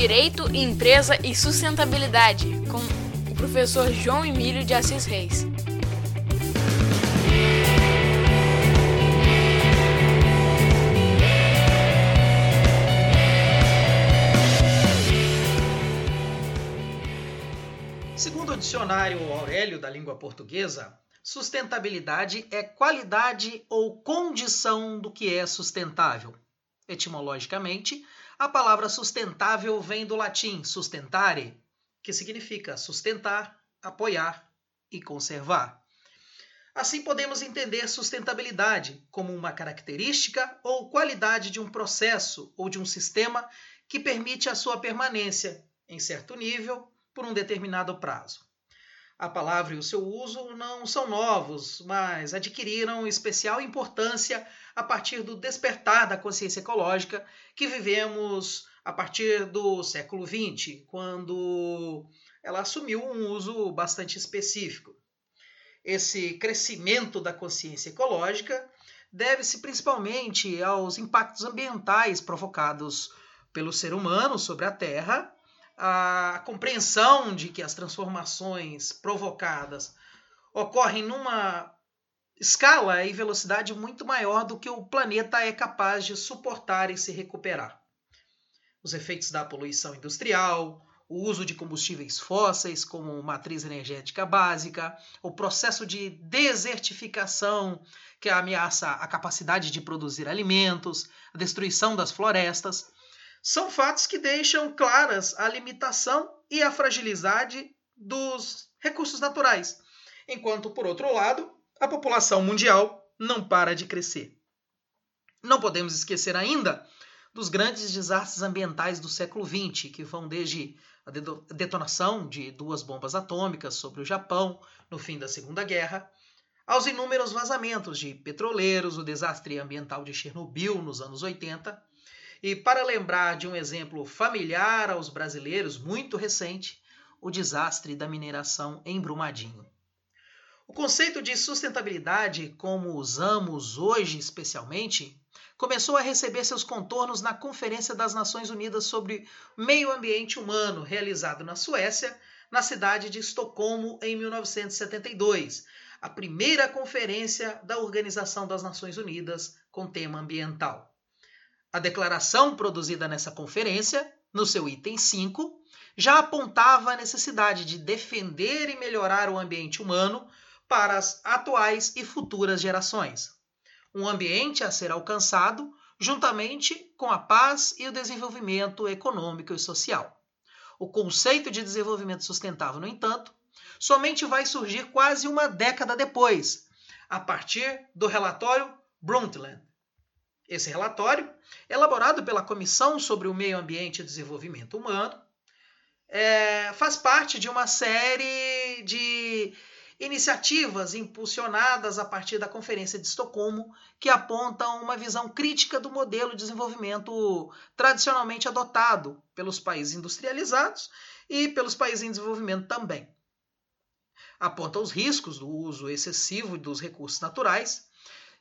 Direito, Empresa e Sustentabilidade, com o professor João Emílio de Assis Reis. Segundo o dicionário Aurélio da língua portuguesa, sustentabilidade é qualidade ou condição do que é sustentável. Etimologicamente, a palavra sustentável vem do latim sustentare, que significa sustentar, apoiar e conservar. Assim, podemos entender sustentabilidade como uma característica ou qualidade de um processo ou de um sistema que permite a sua permanência, em certo nível, por um determinado prazo. A palavra e o seu uso não são novos, mas adquiriram especial importância a partir do despertar da consciência ecológica que vivemos a partir do século XX, quando ela assumiu um uso bastante específico. Esse crescimento da consciência ecológica deve-se principalmente aos impactos ambientais provocados pelo ser humano sobre a Terra a compreensão de que as transformações provocadas ocorrem numa escala e velocidade muito maior do que o planeta é capaz de suportar e se recuperar. Os efeitos da poluição industrial, o uso de combustíveis fósseis como matriz energética básica, o processo de desertificação que ameaça a capacidade de produzir alimentos, a destruição das florestas, são fatos que deixam claras a limitação e a fragilidade dos recursos naturais, enquanto, por outro lado, a população mundial não para de crescer. Não podemos esquecer ainda dos grandes desastres ambientais do século XX, que vão desde a detonação de duas bombas atômicas sobre o Japão no fim da Segunda Guerra, aos inúmeros vazamentos de petroleiros, o desastre ambiental de Chernobyl nos anos 80 e para lembrar de um exemplo familiar aos brasileiros, muito recente, o desastre da mineração em Brumadinho. O conceito de sustentabilidade, como usamos hoje especialmente, começou a receber seus contornos na Conferência das Nações Unidas sobre Meio Ambiente Humano, realizado na Suécia, na cidade de Estocolmo, em 1972, a primeira conferência da Organização das Nações Unidas com tema ambiental. A declaração produzida nessa conferência, no seu item 5, já apontava a necessidade de defender e melhorar o ambiente humano para as atuais e futuras gerações. Um ambiente a ser alcançado juntamente com a paz e o desenvolvimento econômico e social. O conceito de desenvolvimento sustentável, no entanto, somente vai surgir quase uma década depois, a partir do relatório Brundtland, esse relatório, elaborado pela Comissão sobre o Meio Ambiente e Desenvolvimento Humano, é, faz parte de uma série de iniciativas impulsionadas a partir da Conferência de Estocolmo que apontam uma visão crítica do modelo de desenvolvimento tradicionalmente adotado pelos países industrializados e pelos países em desenvolvimento também. Aponta os riscos do uso excessivo dos recursos naturais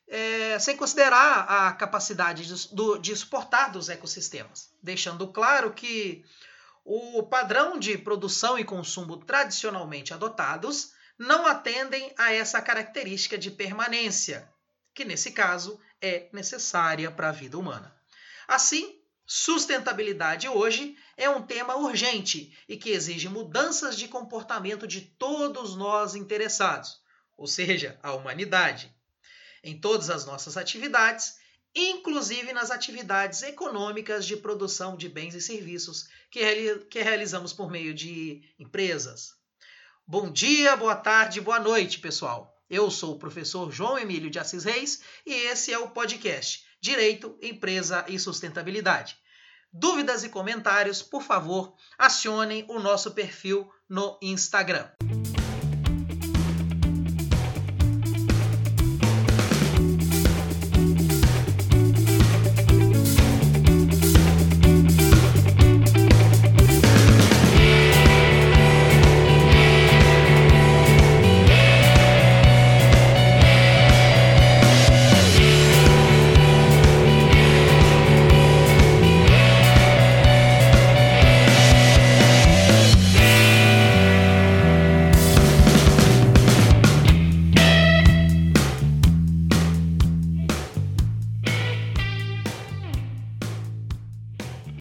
é, sem considerar a capacidade de, do, de suportar dos ecossistemas, deixando claro que o padrão de produção e consumo tradicionalmente adotados não atendem a essa característica de permanência, que nesse caso é necessária para a vida humana. Assim, sustentabilidade hoje é um tema urgente e que exige mudanças de comportamento de todos nós interessados, ou seja, a humanidade em todas as nossas atividades, inclusive nas atividades econômicas de produção de bens e serviços que, que realizamos por meio de empresas. Bom dia, boa tarde, boa noite, pessoal. Eu sou o professor João Emílio de Assis Reis e esse é o podcast Direito, Empresa e Sustentabilidade. Dúvidas e comentários, por favor, acionem o nosso perfil no Instagram.